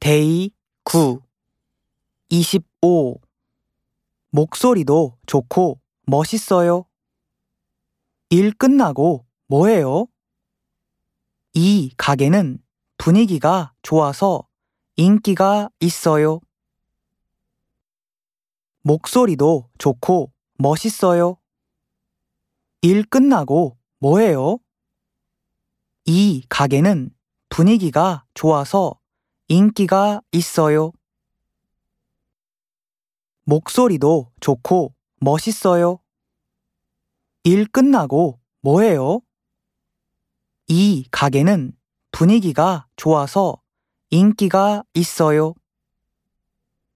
Day 9 25 목소리도 좋고 멋있어요. 일 끝나고 뭐해요? 이 가게는 분위기가 좋아서 인기가 있어요. 목소리도 좋고 멋있어요. 일 끝나고 뭐해요? 이 가게는 분위기가 좋아서 인기가 있어요. 목소리도 좋고 멋있어요. 일 끝나고 뭐해요? 이 가게는 분위기가 좋아서 인기가 있어요.